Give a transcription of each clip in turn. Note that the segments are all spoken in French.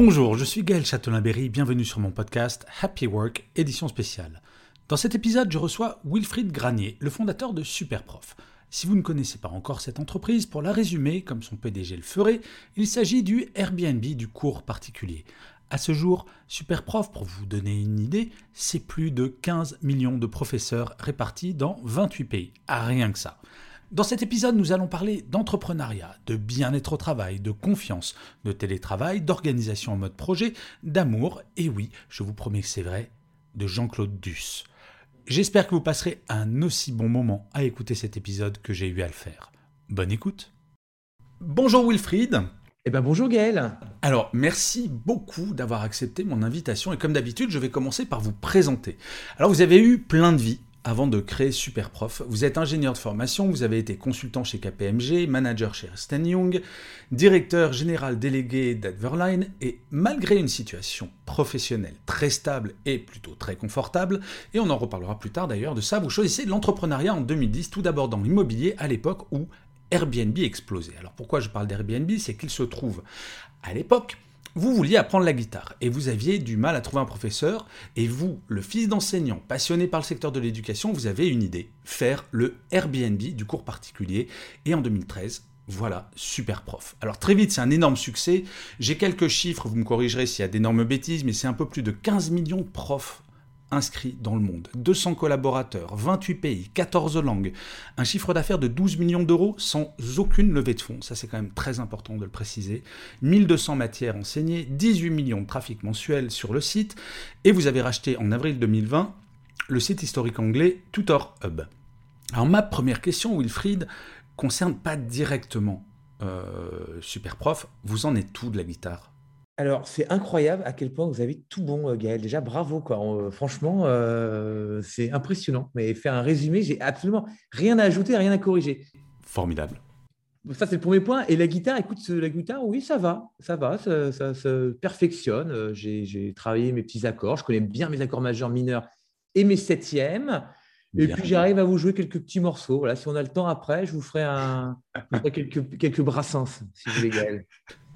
Bonjour, je suis Gaël Châtelain-Berry, bienvenue sur mon podcast Happy Work, édition spéciale. Dans cet épisode, je reçois Wilfried Granier, le fondateur de Superprof. Si vous ne connaissez pas encore cette entreprise, pour la résumer, comme son PDG le ferait, il s'agit du Airbnb du cours particulier. À ce jour, Superprof, pour vous donner une idée, c'est plus de 15 millions de professeurs répartis dans 28 pays. Ah, rien que ça. Dans cet épisode, nous allons parler d'entrepreneuriat, de bien-être au travail, de confiance, de télétravail, d'organisation en mode projet, d'amour, et oui, je vous promets que c'est vrai, de Jean-Claude Duss. J'espère que vous passerez un aussi bon moment à écouter cet épisode que j'ai eu à le faire. Bonne écoute. Bonjour Wilfried. Eh ben bonjour Gaël. Alors, merci beaucoup d'avoir accepté mon invitation et comme d'habitude, je vais commencer par vous présenter. Alors, vous avez eu plein de vies, avant de créer Superprof. Vous êtes ingénieur de formation, vous avez été consultant chez KPMG, manager chez Ernst Young, directeur général délégué d'Adverline, et malgré une situation professionnelle très stable et plutôt très confortable, et on en reparlera plus tard d'ailleurs de ça, vous choisissez l'entrepreneuriat en 2010, tout d'abord dans l'immobilier à l'époque où Airbnb explosait. Alors pourquoi je parle d'Airbnb? C'est qu'il se trouve à l'époque vous vouliez apprendre la guitare et vous aviez du mal à trouver un professeur et vous, le fils d'enseignant passionné par le secteur de l'éducation, vous avez une idée, faire le Airbnb du cours particulier et en 2013, voilà, super prof. Alors très vite, c'est un énorme succès. J'ai quelques chiffres, vous me corrigerez s'il y a d'énormes bêtises, mais c'est un peu plus de 15 millions de profs inscrits dans le monde, 200 collaborateurs, 28 pays, 14 langues, un chiffre d'affaires de 12 millions d'euros sans aucune levée de fonds, ça c'est quand même très important de le préciser, 1200 matières enseignées, 18 millions de trafic mensuel sur le site, et vous avez racheté en avril 2020 le site historique anglais Tutor Hub. Alors ma première question, Wilfried, concerne pas directement euh, Superprof, vous en êtes tout de la guitare? Alors, c'est incroyable à quel point vous avez tout bon, euh, Gaël. Déjà, bravo. Quoi. Euh, franchement, euh, c'est impressionnant. Mais faire un résumé, j'ai absolument rien à ajouter, rien à corriger. Formidable. Ça, c'est le premier point. Et la guitare, écoute, la guitare, oui, ça va. Ça va, ça, se perfectionne. J'ai travaillé mes petits accords. Je connais bien mes accords majeurs, mineurs et mes septièmes. Et puis, j'arrive à vous jouer quelques petits morceaux. Voilà, si on a le temps après, je vous ferai, un, quelques, quelques brassins, si vous voulez, Gaël.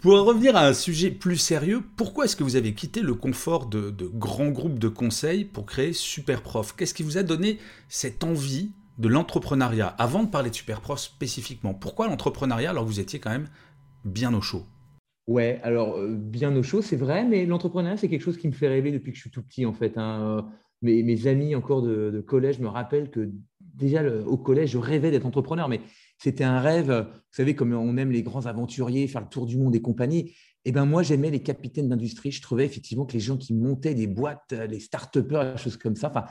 Pour revenir à un sujet plus sérieux, pourquoi est-ce que vous avez quitté le confort de, grands groupes de conseils pour créer Superprof? Qu'est-ce qui vous a donné cette envie de l'entrepreneuriat? Avant de parler de Superprof spécifiquement, pourquoi l'entrepreneuriat alors que vous étiez quand même bien au chaud? Ouais, alors euh, bien au chaud, c'est vrai, mais l'entrepreneuriat, c'est quelque chose qui me fait rêver depuis que je suis tout petit en fait. Hein. Mes, amis encore de, collège me rappellent que déjà au collège, je rêvais d'être entrepreneur, mais c'était un rêve, vous savez, comme on aime les grands aventuriers, faire le tour du monde et compagnie. Et eh ben moi, j'aimais les capitaines d'industrie. Je trouvais effectivement que les gens qui montaient des boîtes, les start-upers, des choses comme ça, enfin,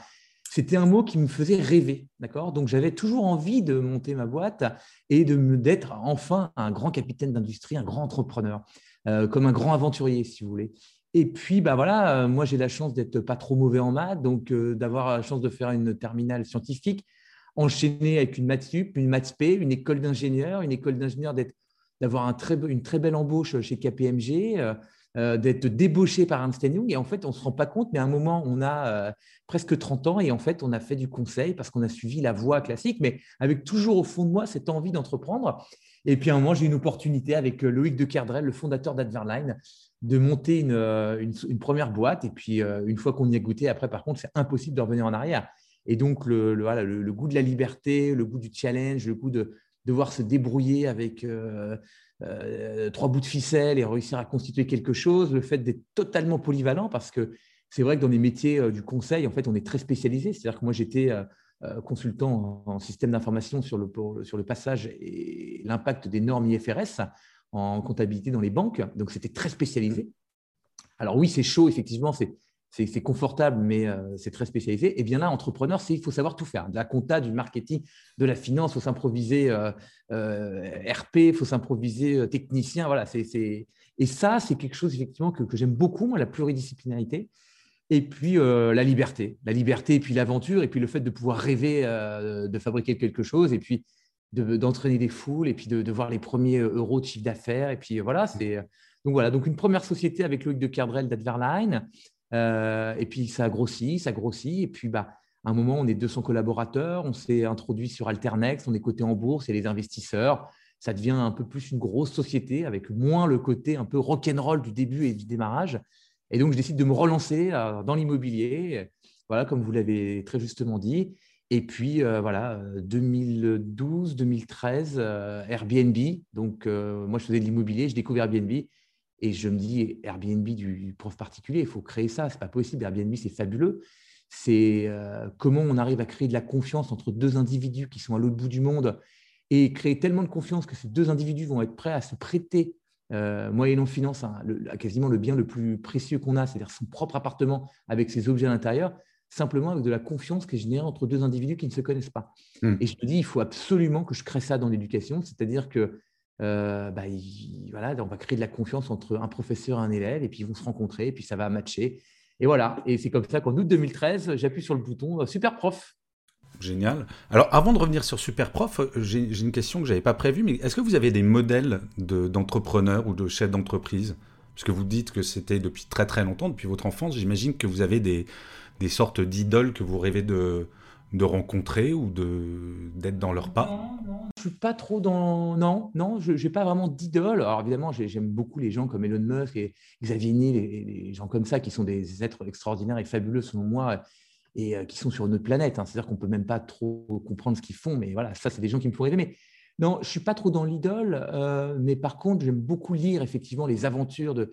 c'était un mot qui me faisait rêver. D'accord? Donc, j'avais toujours envie de monter ma boîte et d'être enfin un grand capitaine d'industrie, un grand entrepreneur, euh, comme un grand aventurier, si vous voulez. Et puis, bah voilà, euh, moi, j'ai la chance d'être pas trop mauvais en maths, donc euh, d'avoir la chance de faire une terminale scientifique enchaîné avec une maths une maths une école d'ingénieur, une école d'ingénieur d'avoir une très belle embauche chez KPMG, euh, euh, d'être débauché par Ernst Young. Et en fait, on ne se rend pas compte, mais à un moment, on a euh, presque 30 ans et en fait, on a fait du conseil parce qu'on a suivi la voie classique, mais avec toujours au fond de moi cette envie d'entreprendre. Et puis à un moment, j'ai une opportunité avec Loïc de le fondateur d'Adverline, de monter une, une, première boîte. Et puis, une fois qu'on y a goûté, après, par contre, c'est impossible de revenir en arrière. Et donc, le, le, goût de la liberté, le goût du challenge, le goût de devoir se débrouiller avec euh, euh, trois bouts de ficelle et réussir à constituer quelque chose, le fait d'être totalement polyvalent, parce que c'est vrai que dans les métiers euh, du conseil, en fait, on est très spécialisé. C'est-à-dire que moi, j'étais consultant en, système d'information sur le, sur le passage et l'impact des normes IFRS en comptabilité dans les banques. Donc, c'était très spécialisé. Alors oui, c'est chaud, effectivement, c'est confortable, mais euh, c'est très spécialisé. Et bien là, entrepreneur, c'est il faut savoir tout faire. De la compta, du marketing, de la finance, il faut s'improviser euh, euh, RP, il faut s'improviser technicien. Voilà, c'est Et ça, c'est quelque chose effectivement que, j'aime beaucoup, la pluridisciplinarité. Et puis la liberté, la liberté et puis l'aventure, et puis le fait de pouvoir rêver de fabriquer quelque chose, et puis d'entraîner des foules, et puis de, voir les premiers euros de chiffre d'affaires. Et puis voilà, c'est donc voilà, donc une première société avec Loïc de Kerdrel d'Adverline, euh, et puis ça grossit, ça grossit. Et puis bah, à un moment, on est 200 collaborateurs, on s'est introduit sur Alternex, on est coté en bourse, a les investisseurs. ça devient un peu plus une grosse société avec moins le côté un peu rock'n'roll du début et du démarrage. Et donc, je décide de me relancer dans l'immobilier, voilà, comme vous l'avez très justement dit. Et puis, euh, voilà, 2012, 2013, euh, Airbnb. Donc, euh, moi, je faisais de l'immobilier, je découvre Airbnb. Et je me dis, Airbnb du prof particulier, il faut créer ça. Ce n'est pas possible. Airbnb, c'est fabuleux. C'est comment on arrive à créer de la confiance entre deux individus qui sont à l'autre bout du monde et créer tellement de confiance que ces deux individus vont être prêts à se prêter, moyennant finance, hein, quasiment le bien le plus précieux qu'on a, c'est-à-dire son propre appartement avec ses objets à l'intérieur simplement avec de la confiance qui est générée entre deux individus qui ne se connaissent pas. Hmm. Et je te dis, il faut absolument que je crée ça dans l'éducation, c'est-à-dire que euh, bah, voilà, on va créer de la confiance entre un professeur et un élève, et puis ils vont se rencontrer, et puis ça va matcher. Et voilà, et c'est comme ça qu'en août 2013, j'appuie sur le bouton euh, Super Prof. Génial. Alors, avant de revenir sur Super Prof, euh, j'ai une question que je n'avais pas prévue, mais est-ce que vous avez des modèles d'entrepreneurs ou de chefs d'entreprise? Parce que vous dites que c'était depuis très très longtemps, depuis votre enfance, j'imagine que vous avez des, des sortes d'idoles que vous rêvez de, de rencontrer ou d'être dans leur pas? Non, non, je suis pas trop dans. Non, non, je n'ai pas vraiment d'idole. Alors évidemment, j'aime beaucoup les gens comme Elon Musk et Xavier Niel, les, les, gens comme ça qui sont des êtres extraordinaires et fabuleux selon moi et euh, qui sont sur notre planète. Hein. C'est-à-dire qu'on peut même pas trop comprendre ce qu'ils font, mais voilà, ça, c'est des gens qui me font rêver. Non, je suis pas trop dans l'idole, euh, mais par contre, j'aime beaucoup lire effectivement les aventures de,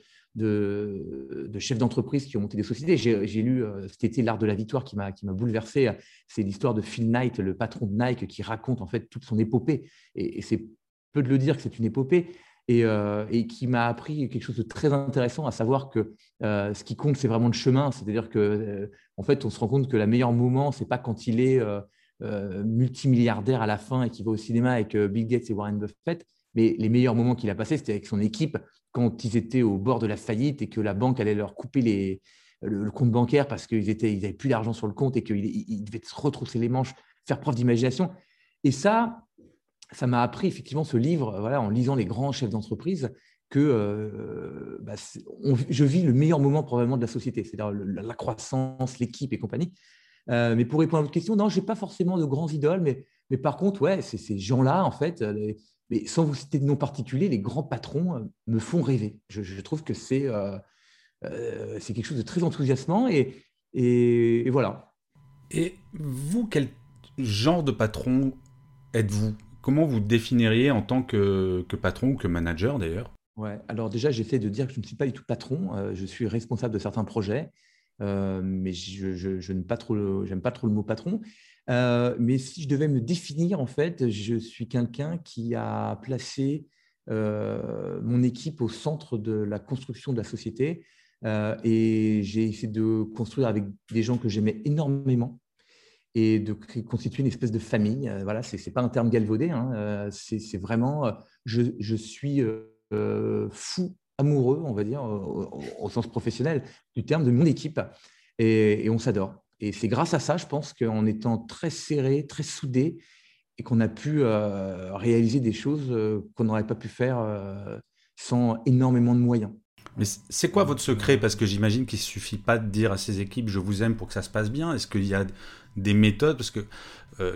chefs d'entreprise qui ont monté des sociétés. J'ai lu euh, cet été L'Art de la Victoire qui m'a bouleversé. C'est l'histoire de Phil Knight, le patron de Nike, qui raconte en fait toute son épopée. Et, c'est peu de le dire que c'est une épopée. Et, euh, qui m'a appris quelque chose de très intéressant, à savoir que ce qui compte, c'est vraiment le chemin. C'est-à-dire que, en fait, on se rend compte que le meilleur moment, c'est pas quand il est multimilliardaire à la fin et qu'il va au cinéma avec Bill Gates et Warren Buffett, mais les meilleurs moments qu'il a passés, c'était avec son équipe quand ils étaient au bord de la faillite et que la banque allait leur couper les, le, compte bancaire parce qu'ils n'avaient ils plus d'argent sur le compte et qu'ils devaient se retrousser les manches, faire preuve d'imagination. Et ça, ça m'a appris effectivement ce livre, voilà, en lisant les grands chefs d'entreprise, que euh, bah, je vis le meilleur moment probablement de la société, c'est-à-dire la croissance, l'équipe et compagnie. Euh, mais pour répondre à votre question, non, je n'ai pas forcément de grands idoles, mais, mais par contre, ouais, c'est ces gens-là, en fait, mais sans vous citer de nom particulier, les grands patrons euh, me font rêver. Je, trouve que euh, euh, c'est quelque chose de très enthousiasmant et, et, voilà. Et vous, quel genre de patron êtes-vous? Comment vous définiriez en tant que, patron ou que manager d'ailleurs? Ouais, alors déjà, j'essaie de dire que je ne suis pas du tout patron. je suis responsable de certains projets, mais je, n'aime pas, trop le, mot patron. Euh, mais si je devais me définir, en fait, je suis quelqu'un qui a placé euh, mon équipe au centre de la construction de la société. Euh, et j'ai essayé de construire avec des gens que j'aimais énormément et de constituer une espèce de famille. voilà, ce n'est pas un terme galvaudé, hein, c'est vraiment, je suis fou amoureux, on va dire, au, sens professionnel du terme de mon équipe, et, on s'adore. Et c'est grâce à ça, je pense qu'en étant très serré, très soudé, et qu'on a pu euh, réaliser des choses euh, qu'on n'aurait pas pu faire euh, sans énormément de moyens. Mais c'est quoi votre secret? Parce que j'imagine qu'il ne suffit pas de dire à ces équipes je vous aime pour que ça se passe bien. Est-ce qu'il y a des méthodes? Parce que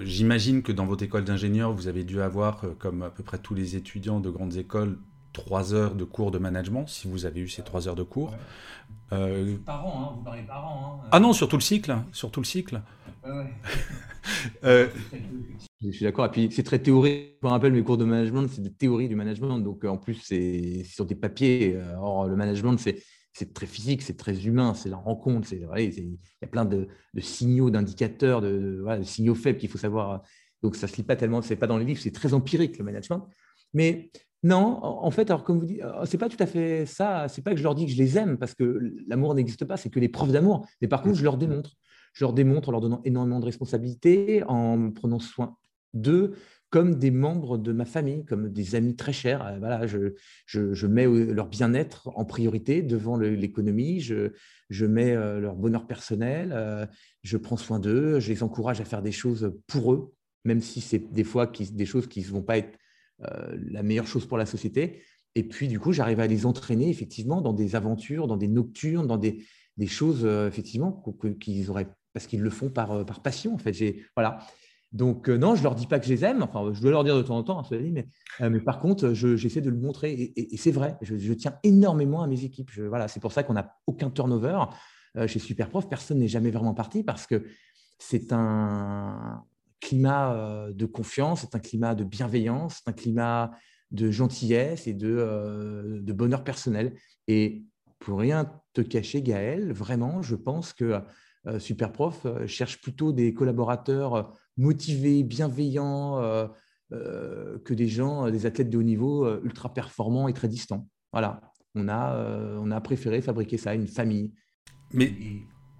j'imagine que dans votre école d'ingénieur, vous avez dû avoir, comme à peu près tous les étudiants de grandes écoles, trois heures de cours de management, si vous avez eu ces trois heures de cours. Euh... Par an, hein, vous parlez par an. Hein. Ah non, sur tout le cycle, sur tout le cycle. Euh, je suis d'accord. Et puis c'est très théorique. Je me rappelle mes cours de management, c'est des théories du management. Donc en plus, c'est sur des papiers. Or, le management, c'est très physique, c'est très humain, c'est la rencontre. Il y a plein de, signaux, d'indicateurs, de, de, signaux faibles qu'il faut savoir. Donc ça ne se lit pas tellement, c'est pas dans les livres, c'est très empirique le management. Mais non, en fait, alors comme vous dites, euh, c'est pas tout à fait ça. C'est pas que je leur dis que je les aime parce que l'amour n'existe pas, c'est que les preuves d'amour. Mais par contre, je leur démontre. Je leur démontre en leur donnant énormément de responsabilités, en prenant soin d'eux comme des membres de ma famille, comme des amis très chers. Euh, voilà, je, mets leur bien-être en priorité devant l'économie, je, mets euh, leur bonheur personnel, je prends soin d'eux, je les encourage à faire des choses pour eux, même si c'est des fois des choses qui ne vont pas être euh, la meilleure chose pour la société. Et puis, du coup, j'arrive à les entraîner effectivement dans des aventures, dans des nocturnes, dans des, choses, euh, effectivement, qu'ils auraient, parce qu'ils le font par, euh, par passion, en fait. Voilà. Donc, non, je leur dis pas que je les aime. Enfin, je dois leur dire de temps en temps, hein, mais, mais par contre, j'essaie de le montrer. Et, c'est vrai, je, tiens énormément à mes équipes. voilà, c'est pour ça qu'on n'a aucun turnover. chez Superprof, personne n'est jamais vraiment parti parce que c'est un climat de confiance, c'est un climat de bienveillance, c'est un climat de gentillesse et de, de bonheur personnel. Et pour rien te cacher, Gaël, vraiment, je pense que euh, Superprof euh, cherche plutôt des collaborateurs euh, motivés, bienveillants, que des gens, des athlètes de haut niveau ultra performants et très distants. Voilà, on a, on a préféré fabriquer ça, une famille. Mais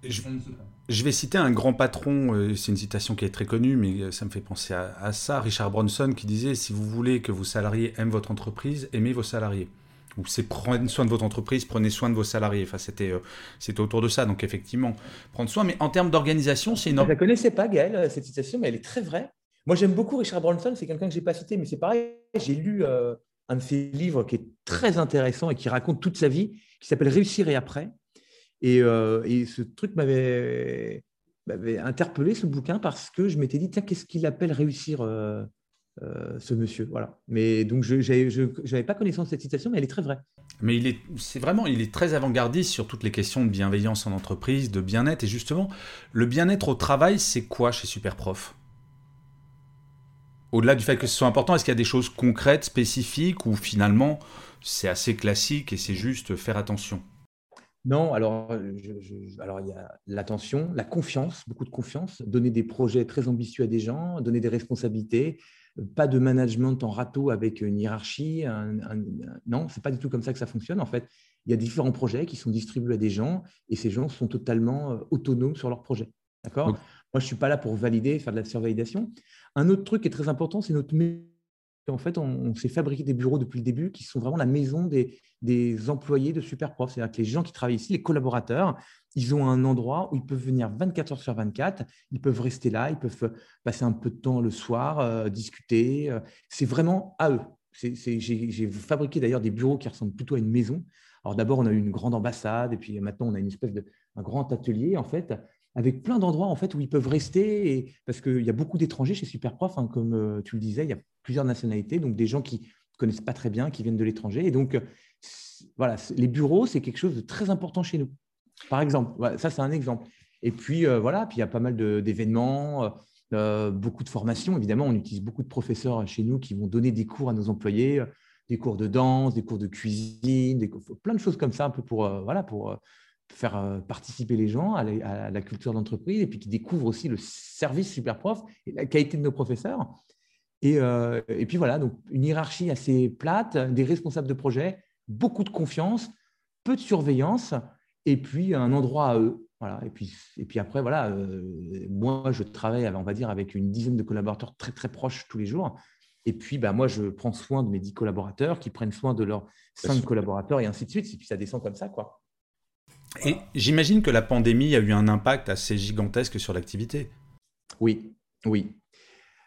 je, vais citer un grand patron, c'est une citation qui est très connue, mais ça me fait penser à, ça, Richard Bronson, qui disait, si vous voulez que vos salariés aiment votre entreprise, aimez vos salariés ou c'est prendre soin de votre entreprise, prenez soin de vos salariés. Enfin, c'était, euh, c'était autour de ça. Donc, effectivement, prendre soin. Mais en termes d'organisation, c'est une. Je ne connaissais pas, Gaël, euh, cette citation, mais elle est très vraie. Moi, j'aime beaucoup Richard Branson. C'est quelqu'un que je n'ai pas cité, mais c'est pareil. J'ai lu euh, un de ses livres qui est très intéressant et qui raconte toute sa vie, qui s'appelle Réussir et après. Et, et ce truc m'avait, interpellé, ce bouquin, parce que je m'étais dit, tiens, qu'est-ce qu'il appelle réussir euh, ce monsieur? Voilà. Mais donc, je n'avais pas connaissance de cette citation, mais elle est très vraie. Mais il est, vraiment, il est très avant-gardiste sur toutes les questions de bienveillance en entreprise, de bien-être. Et justement, le bien-être au travail, c'est quoi chez Superprof? Au-delà du fait que ce soit important, est-ce qu'il y a des choses concrètes, spécifiques, ou finalement, c'est assez classique et c'est juste faire attention? Non, alors, alors il y a l'attention, la confiance, beaucoup de confiance, donner des projets très ambitieux à des gens, donner des responsabilités, pas de management en râteau avec une hiérarchie. non, ce n'est pas du tout comme ça que ça fonctionne. En fait, il y a différents projets qui sont distribués à des gens et ces gens sont totalement euh, autonomes sur leur projet. D'accord? Moi, je ne suis pas là pour valider, faire de la survalidation. Un autre truc qui est très important, c'est notre en fait, on, s'est fabriqué des bureaux depuis le début qui sont vraiment la maison des, des employés de Superprof. C'est-à-dire que les gens qui travaillent ici, les collaborateurs, ils ont un endroit où ils peuvent venir 24 heures sur 24, ils peuvent rester là, ils peuvent passer un peu de temps le soir, euh, discuter. Euh. c'est vraiment à eux. J'ai fabriqué d'ailleurs des bureaux qui ressemblent plutôt à une maison. Alors d'abord, on a eu une grande ambassade et puis maintenant, on a une espèce de un grand atelier en fait avec plein d'endroits en fait où ils peuvent rester parce qu'il y a beaucoup d'étrangers chez Superprof, hein, comme euh, tu le disais, il y a plusieurs nationalités, donc des gens qui connaissent pas très bien, qui viennent de l'étranger. Et donc, voilà, les bureaux, c'est quelque chose de très important chez nous. Par exemple, ça c'est un exemple. Et puis euh, voilà, puis il y a pas mal d'événements, euh, euh, beaucoup de formations. Évidemment, on utilise beaucoup de professeurs chez nous qui vont donner des cours à nos employés, des cours de danse, des cours de cuisine, des plein de choses comme ça, un peu pour voilà pour faire participer les gens à la, culture d'entreprise et puis qui découvrent aussi le service super prof et la qualité de nos professeurs. Et, et, puis voilà, donc une hiérarchie assez plate, des responsables de projet, beaucoup de confiance, peu de surveillance et puis un endroit à eux. Voilà. Et, puis, et puis après, voilà, euh, moi, je travaille, on va dire, avec une dizaine de collaborateurs très, très proches tous les jours. Et puis, bah, moi, je prends soin de mes dix collaborateurs qui prennent soin de leurs cinq collaborateurs et ainsi de suite. Et puis, ça descend comme ça. quoi. Et j'imagine que la pandémie a eu un impact assez gigantesque sur l'activité. Oui, oui.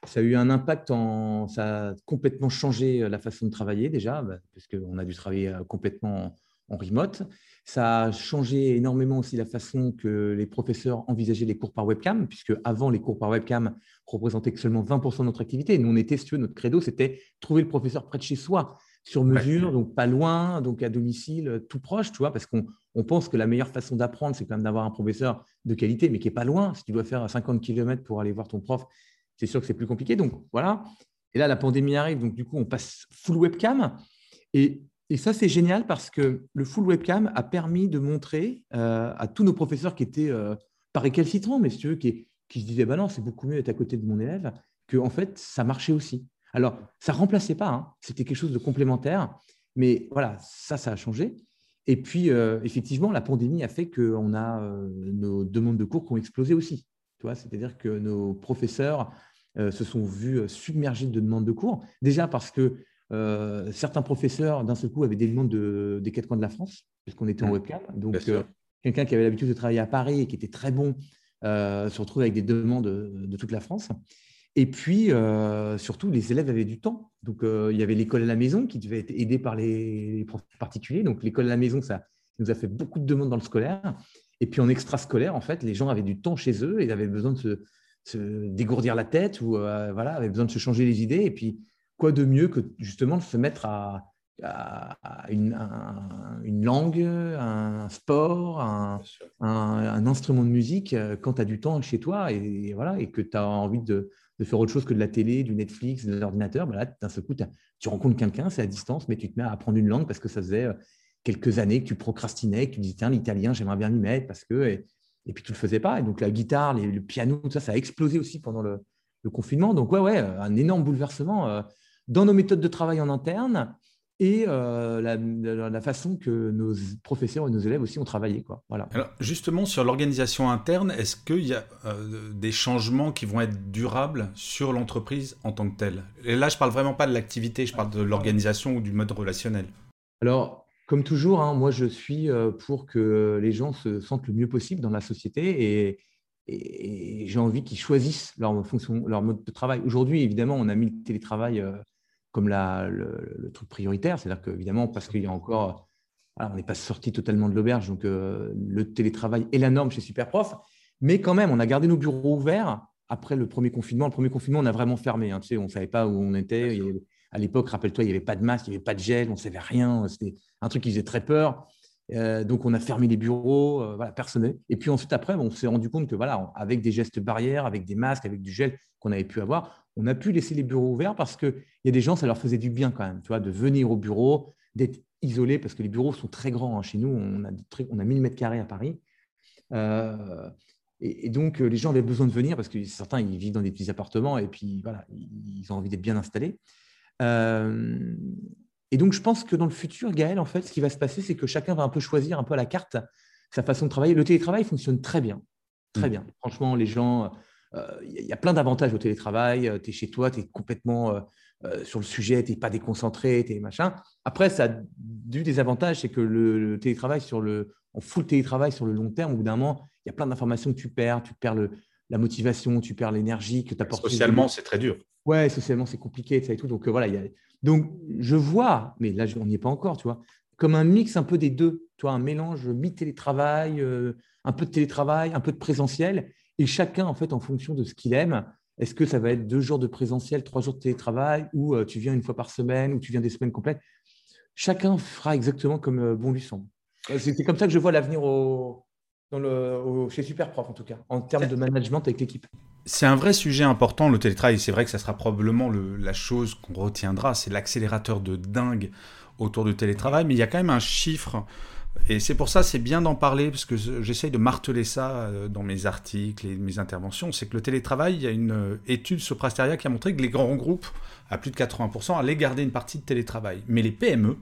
Ça a eu un impact en. Ça a complètement changé la façon de travailler déjà, bah, parce qu'on a dû travailler euh, complètement en remote. Ça a changé énormément aussi la façon que les professeurs envisageaient les cours par webcam, puisque avant, les cours par webcam représentaient que seulement 20% de notre activité. Nous, on était, si notre credo, c'était trouver le professeur près de chez soi, sur mesure, donc pas loin, donc à domicile, tout proche, tu vois, parce qu'on pense que la meilleure façon d'apprendre, c'est quand même d'avoir un professeur de qualité, mais qui n'est pas loin. Si tu dois faire 50 km pour aller voir ton prof, c'est sûr que c'est plus compliqué. Donc voilà. Et là, la pandémie arrive, donc du coup, on passe full webcam. Et et ça, c'est génial parce que le full webcam a permis de montrer euh, à tous nos professeurs qui étaient euh, pas récalcitrants, mais si qui, qui se disaient bah non, c'est beaucoup mieux d'être à côté de mon élève, que en fait, ça marchait aussi. Alors, ça remplaçait pas, hein. c'était quelque chose de complémentaire, mais voilà, ça, ça a changé. Et puis, euh, effectivement, la pandémie a fait qu'on a nos demandes de cours qui ont explosé aussi. C'est-à-dire que nos professeurs se sont vus submergés de demandes de cours, déjà parce que euh, certains professeurs, d'un seul coup, avaient des demandes de, des quatre coins de la France, puisqu'on était en mmh. webcam. Donc, euh, quelqu'un qui avait l'habitude de travailler à Paris et qui était très bon euh, se retrouvait avec des demandes de, toute la France. Et puis, surtout, les élèves avaient du temps. Donc, il y avait l'école à la maison qui devait être aidée par les, profs particuliers. Donc, l'école à la maison, ça nous a fait beaucoup de demandes dans le scolaire. Et puis, en extrascolaire, en fait, les gens avaient du temps chez eux et avaient besoin de se, se dégourdir la tête ou voilà, avait besoin de se changer les idées. Et puis, quoi de mieux que justement de se mettre à, une, une, langue, un sport, un, instrument de musique quand tu as du temps chez toi et, voilà, et que tu as envie de, faire autre chose que de la télé, du Netflix, de l'ordinateur. Bah d'un seul coup, tu rencontres quelqu'un, c'est à distance, mais tu te mets à apprendre une langue parce que ça faisait quelques années que tu procrastinais, que tu disais, tiens, l'italien, j'aimerais bien m'y mettre parce que. Et, puis tu ne le faisais pas. Et donc la guitare, le piano, tout ça, ça a explosé aussi pendant le, confinement. Donc, ouais, ouais, un énorme bouleversement euh, dans nos méthodes de travail en interne et euh, la, façon que nos professeurs et nos élèves aussi ont travaillé. Quoi. Voilà. Alors, justement, sur l'organisation interne, est-ce qu'il y a euh, des changements qui vont être durables sur l'entreprise en tant que telle? Et là, je ne parle vraiment pas de l'activité, je parle de l'organisation ou du mode relationnel. Alors, comme toujours, hein, moi, je suis euh, pour que les gens se sentent le mieux possible dans la société et, j'ai envie qu'ils choisissent leur, fonction, leur mode de travail. Aujourd'hui, évidemment, on a mis le télétravail comme le, truc prioritaire. C'est-à-dire qu'évidemment, parce qu'il y a encore, on n'est pas sorti totalement de l'auberge, donc euh, le télétravail est la norme chez Superprof. Mais quand même, on a gardé nos bureaux ouverts après le premier confinement. Le premier confinement, on a vraiment fermé. Hein. tu sais, on ne savait pas où on était. à l'époque, rappelle-toi, il n'y avait pas de masque, il n'y avait pas de gel, on ne savait rien. C'était un truc qui faisait très peur. Euh, donc, on a fermé les bureaux, euh, voilà, personnel. Et puis ensuite, après, on s'est rendu compte que, voilà, avec des gestes barrières, avec des masques, avec du gel qu'on avait pu avoir, on a pu laisser les bureaux ouverts parce qu'il y a des gens, ça leur faisait du bien quand même, tu vois, de venir au bureau, d'être isolés, parce que les bureaux sont très grands. Hein. Chez nous, on a, on a 1000 mètres carrés à Paris. Euh, et, donc, les gens avaient besoin de venir parce que certains, ils vivent dans des petits appartements et puis, voilà, ils ont envie d'être bien installés. Et donc, je pense que dans le futur, Gaël, en fait, ce qui va se passer, c'est que chacun va un peu choisir un peu à la carte sa façon de travailler. Le télétravail fonctionne très bien. Très mm. bien. Franchement, les gens, il euh, y, a plein d'avantages au télétravail. Euh, tu es chez toi, tu es complètement euh, sur le sujet, tu n'es pas déconcentré, tu es machin. Après, ça a du des avantages, c'est que le, télétravail sur le, on fout le télétravail sur le long terme. Au bout d'un moment, il y a plein d'informations que tu perds. Tu perds le, la motivation, tu perds l'énergie que tu apportes. Socialement, c'est très dur. Ouais, socialement, c'est compliqué, ça et tout. Donc, voilà, il y a donc, je vois, mais là, on n'y est pas encore, tu vois, comme un mix un peu des deux, tu vois, un mélange mi-télétravail, euh, un peu de télétravail, un peu de présentiel, et chacun, en fait, en fonction de ce qu'il aime, est-ce que ça va être deux jours de présentiel, trois jours de télétravail, ou euh, tu viens une fois par semaine, ou tu viens des semaines complètes? Chacun fera exactement comme euh, bon lui semble. C'est comme ça que je vois l'avenir au, chez Superprof, en tout cas, en termes de management avec l'équipe. C'est un vrai sujet important, le télétravail. C'est vrai que ça sera probablement la chose qu'on retiendra. C'est l'accélérateur de dingue autour du télétravail. Mais il y a quand même un chiffre. Et c'est pour ça, c'est bien d'en parler, parce que j'essaye de marteler ça euh, dans mes articles et mes interventions. C'est que le télétravail, il y a une euh, étude Soprasteria qui a montré que les grands groupes, à plus de 80%, allaient garder une partie de télétravail. Mais les PME,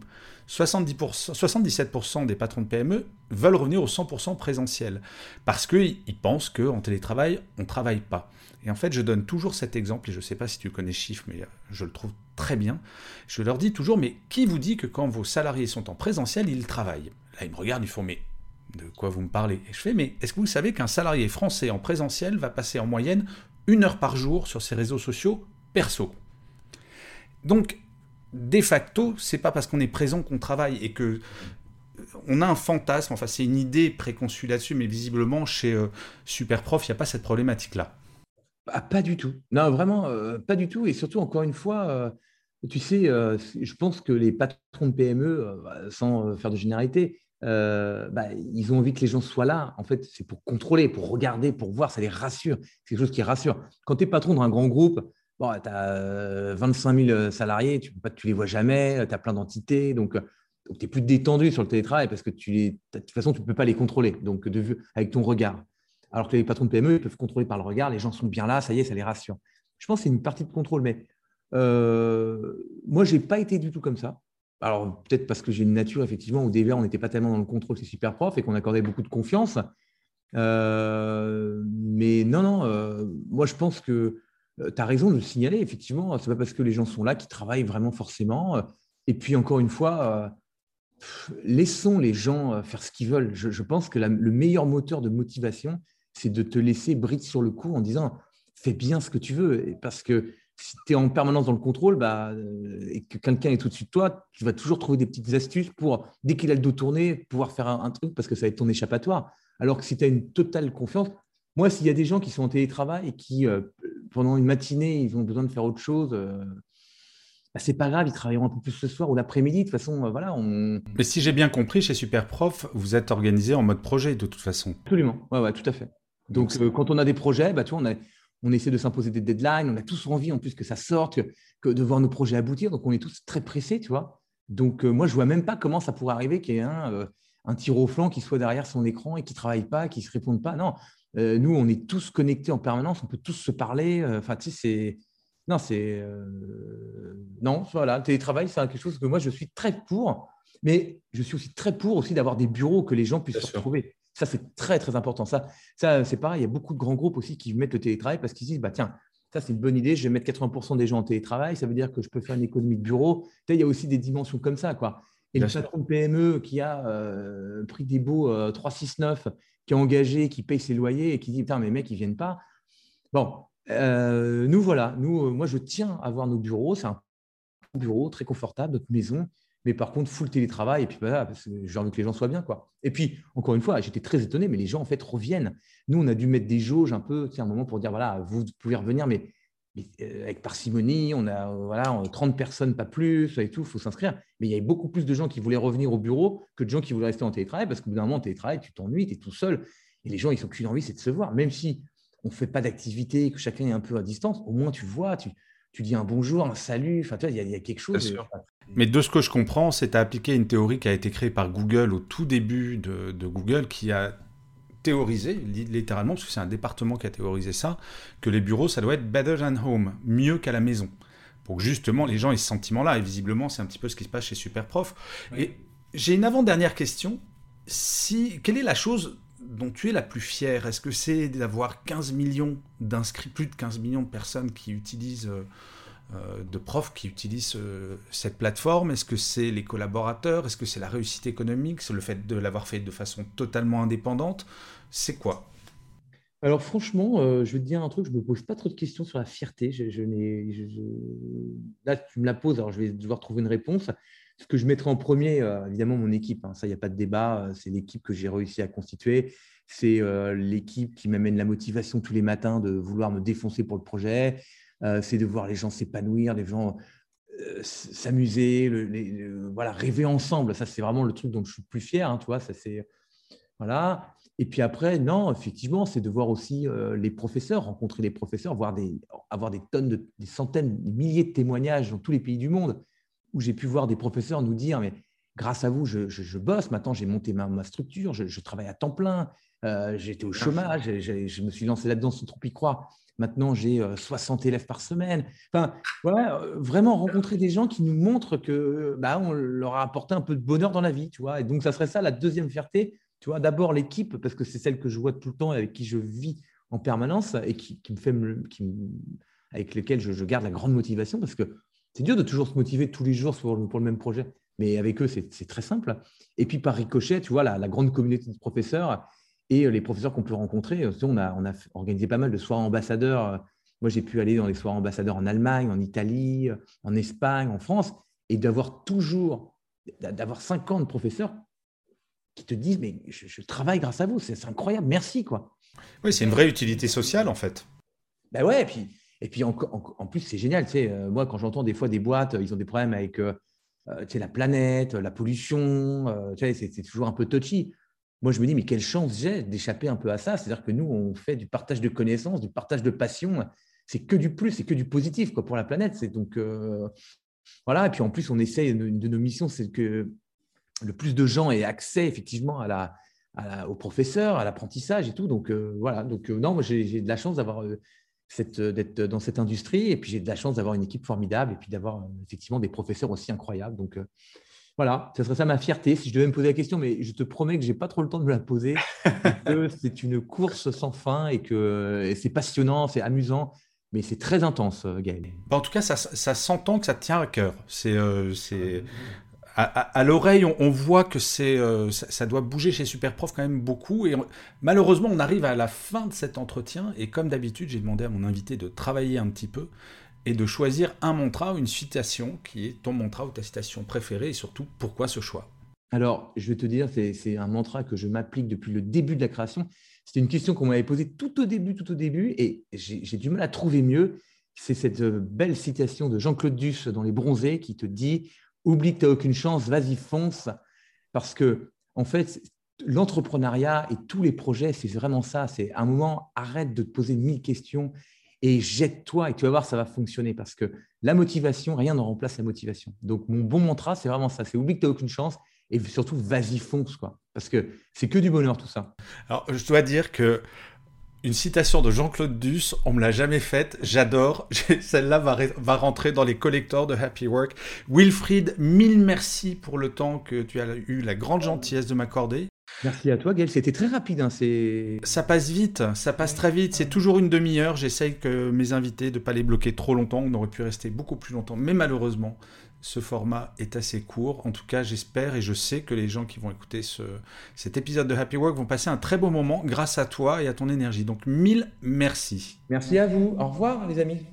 70%, 77% des patrons de PME veulent revenir au 100% présentiel parce qu'ils pensent qu'en télétravail, on ne travaille pas. Et en fait, je donne toujours cet exemple, et je ne sais pas si tu connais ce chiffre, mais je le trouve très bien. Je leur dis toujours, mais qui vous dit que quand vos salariés sont en présentiel, ils travaillent? Là, ils me regardent, ils font, mais de quoi vous me parlez? Et je fais, mais est-ce que vous savez qu'un salarié français en présentiel va passer en moyenne une heure par jour sur ses réseaux sociaux perso? Donc, de facto, c'est pas parce qu'on est présent qu'on travaille et que on a un fantasme, enfin c'est une idée préconçue là-dessus, mais visiblement chez euh, Superprof, il n'y a pas cette problématique-là. Ah, pas du tout. Non, vraiment, euh, pas du tout. Et surtout, encore une fois, euh, tu sais, je pense que les patrons de PME, bah, sans faire de généralité, bah, ils ont envie que les gens soient là. En fait, c'est pour contrôler, pour regarder, pour voir, ça les rassure. C'est quelque chose qui rassure. Quand tu es patron d'un grand groupe, bon, tu as 25 000 salariés, tu ne les vois jamais, tu as plein d'entités, donc, tu es plus détendu sur le télétravail parce que tu les, de toute façon, tu ne peux pas les contrôler donc avec ton regard. Alors que les patrons de PME, peuvent contrôler par le regard, les gens sont bien là, ça y est, ça les rassure. Je pense que c'est une partie de contrôle, mais euh, moi, je n'ai pas été du tout comme ça. Alors, peut-être parce que j'ai une nature, effectivement, où déjà, on n'était pas tellement dans le contrôle, c'est super prof, et qu'on accordait beaucoup de confiance. Euh, mais non, non, euh, moi, je pense que tu as raison de le signaler, effectivement. Ce n'est pas parce que les gens sont là qu'ils travaillent vraiment forcément. Et puis, encore une fois, laissons les gens faire ce qu'ils veulent. Je, pense que le meilleur moteur de motivation, c'est de te laisser bride sur le coup en disant fais bien ce que tu veux. Parce que si tu es en permanence dans le contrôle bah, et que quelqu'un est au-dessus de toi, tu vas toujours trouver des petites astuces pour, dès qu'il a le dos tourné, pouvoir faire un, truc parce que ça va être ton échappatoire. Alors que si tu as une totale confiance, moi, s'il y a des gens qui sont en télétravail et qui, pendant une matinée, ils ont besoin de faire autre chose, bah, c'est pas grave, ils travailleront un peu plus ce soir ou l'après-midi. De toute façon, voilà. On... Mais si j'ai bien compris, chez Superprof, vous êtes organisé en mode projet de toute façon. Absolument, ouais, ouais, tout à fait. Donc, quand on a des projets, bah, tu vois, on a on essaie de s'imposer des deadlines, on a tous envie en plus que ça sorte, que, de voir nos projets aboutir, donc on est tous très pressés, tu vois. Donc euh, moi, je vois même pas comment ça pourrait arriver qu'il y ait un, euh, un tir au flanc qui soit derrière son écran et qui travaille pas, qui se réponde pas. Non, euh, nous, on est tous connectés en permanence, on peut tous se parler. Enfin, tu sais, c'est non, c'est non, voilà, le télétravail, c'est quelque chose que moi je suis très pour, mais je suis aussi très pour aussi d'avoir des bureaux que les gens puissent se retrouver. Ça, c'est très, très important. Ça, ça c'est pareil. Il y a beaucoup de grands groupes aussi qui mettent le télétravail parce qu'ils disent bah, tiens, ça, c'est une bonne idée. Je vais mettre 80% des gens en télétravail. Ça veut dire que je peux faire une économie de bureau. il y a aussi des dimensions comme ça. Quoi. Et le patron de PME qui a euh, pris des baux 369, euh, qui a engagé, qui paye ses loyers et qui dit Putain, mes mecs, ils ne viennent pas. Bon, euh, nous, voilà. Nous, moi, je tiens à avoir nos bureaux. C'est un bureau très confortable, notre maison mais par contre, full télétravail, et puis voilà, parce que j'ai envie que les gens soient bien. Quoi. Et puis, encore une fois, j'étais très étonné, mais les gens, en fait, reviennent. Nous, on a dû mettre des jauges un peu, tu un moment pour dire, voilà, vous pouvez revenir, mais, euh, avec parcimonie, on a voilà, 30 personnes, pas plus, et tout, il faut s'inscrire. Mais il y avait beaucoup plus de gens qui voulaient revenir au bureau que de gens qui voulaient rester en télétravail, parce qu'au bout d'un moment, en télétravail, tu t'ennuies, tu es tout seul. Et les gens, ils n'ont qu'une envie, c'est de se voir. Même si on ne fait pas d'activité, que chacun est un peu à distance, au moins tu vois, tu, tu dis un bonjour, un salut, enfin, tu vois, il y, a quelque chose. Mais de ce que je comprends, c'est à appliquer une théorie qui a été créée par Google au tout début de, Google, qui a théorisé, littéralement, parce que c'est un département qui a théorisé ça, que les bureaux, ça doit être better than home, mieux qu'à la maison. Pour que justement les gens aient ce sentiment-là. Et visiblement, c'est un petit peu ce qui se passe chez Superprof. Et j'ai une avant-dernière question. Si, quelle est la chose dont tu es la plus fière Est-ce que c'est d'avoir 15 millions d'inscrits, plus de 15 millions de personnes qui utilisent euh, euh, de profs qui utilisent euh, cette plateforme? Est-ce que c'est les collaborateurs? Est-ce que c'est la réussite économique? C'est le fait de l'avoir fait de façon totalement indépendante? C'est quoi? Alors franchement, je vais te dire un truc, je ne me pose pas trop de questions sur la fierté. Là, tu me la poses, alors je vais devoir trouver une réponse. Ce que je mettrai en premier, évidemment, mon équipe. Hein. ça, il n'y a pas de débat. C'est l'équipe que j'ai réussi à constituer. C'est l'équipe qui m'amène la motivation tous les matins de vouloir me défoncer pour le projet. Euh, c'est de voir les gens s'épanouir, les gens euh, s'amuser, rêver ensemble. Ça, c'est vraiment le truc dont je suis plus fier. Hein, tu vois, ça c'est. Et puis après, non, effectivement, c'est de voir aussi euh, les professeurs, rencontrer les professeurs, des, avoir des tonnes, de, des centaines, des milliers de témoignages dans tous les pays du monde, où j'ai pu voir des professeurs nous dire, mais grâce à vous, je, bosse, maintenant j'ai monté ma, structure, je, travaille à temps plein, j'étais au chômage, je me suis lancé là-dedans sans trop y croire. Maintenant, j'ai 60 euh, élèves par semaine. Enfin, voilà, euh, vraiment rencontrer des gens qui nous montrent que bah, on leur a apporté un peu de bonheur dans la vie, tu vois. Et donc, ça serait ça la deuxième fierté. Tu vois, d'abord l'équipe, parce que c'est celle que je vois tout le temps et avec qui je vis en permanence et qui, me fait, qui, avec lesquels je, garde la grande motivation, parce que c'est dur de toujours se motiver tous les jours pour le, pour le même projet. Mais avec eux, c'est très simple. Et puis par ricochet, tu vois, la, la grande communauté de professeurs et euh, les professeurs qu'on peut rencontrer, euh, on a, on a organisé pas mal de soirées ambassadeurs. Euh, moi, j'ai pu aller dans les soirées ambassadeurs en Allemagne, en Italie, en Espagne, en France, et d'avoir toujours, d'avoir 50 professeurs qui te disent, mais je, travaille grâce à vous, c'est incroyable, merci. quoi. Oui, c'est une vraie utilité sociale, en fait. Ben ouais, et puis, et puis en, en, plus, c'est génial. Sais, moi, quand j'entends des fois des boîtes, ils ont des problèmes avec sais, la planète, la pollution, tu c'est toujours un peu touchy moi, je me dis, mais quelle chance j'ai d'échapper un peu à ça? C'est-à-dire que nous, on fait du partage de connaissances, du partage de passion. C'est que du plus, c'est que du positif quoi, pour la planète. C'est donc euh, voilà. Et puis en plus, on essaye une de nos missions, c'est que le plus de gens aient accès effectivement à la, aux professeurs, à l'apprentissage et tout. Donc euh, voilà. Donc euh, non, moi j'ai de la chance d'avoir d'être dans cette industrie et puis j'ai de la chance d'avoir une équipe formidable et puis d'avoir effectivement des professeurs aussi incroyables. Donc voilà, ce serait ça ma fierté si je devais me poser la question, mais je te promets que je n'ai pas trop le temps de me la poser. c'est une course sans fin et que c'est passionnant, c'est amusant, mais c'est très intense, Gaël. Bah, en tout cas, ça, s'entend que ça te tient à cœur. C'est, euh, à, l'oreille, on, voit que c'est, euh, ça, doit bouger chez Superprof quand même beaucoup. Et malheureusement, on arrive à la fin de cet entretien. Et comme d'habitude, j'ai demandé à mon invité de travailler un petit peu et de choisir un mantra ou une citation qui est ton mantra ou ta citation préférée et surtout pourquoi ce choix? Alors, je vais te dire, c'est un mantra que je m'applique depuis le début de la création. C'était une question qu'on m'avait posée tout au début, tout au début, et j'ai du mal à trouver mieux. C'est cette euh, belle citation de Jean-Claude Duss dans Les Bronzés qui te dit Oublie que tu n'as aucune chance, vas-y, fonce. Parce que, en fait, l'entrepreneuriat et tous les projets, c'est vraiment ça. C'est un moment, arrête de te poser mille questions et jette-toi et tu vas voir, ça va fonctionner parce que la motivation, rien ne remplace la motivation. Donc, mon bon mantra, c'est vraiment ça. C'est oublie que tu n'as aucune chance et surtout, vas-y, fonce, quoi. Parce que c'est que du bonheur, tout ça. Alors, je dois dire que une citation de Jean-Claude Duss, on me l'a jamais faite, j'adore. Celle-là va, va, rentrer dans les collecteurs de Happy Work. Wilfried, mille merci pour le temps que tu as eu la grande gentillesse de m'accorder. Merci à toi, Gaël. C'était très rapide. Hein, ça passe vite, ça passe très vite. C'est toujours une demi-heure. J'essaye que mes invités de ne pas les bloquer trop longtemps. On aurait pu rester beaucoup plus longtemps. Mais malheureusement, ce format est assez court. En tout cas, j'espère et je sais que les gens qui vont écouter ce, cet épisode de Happy Work vont passer un très beau moment grâce à toi et à ton énergie. Donc, mille merci. Merci à vous. Au revoir, les amis.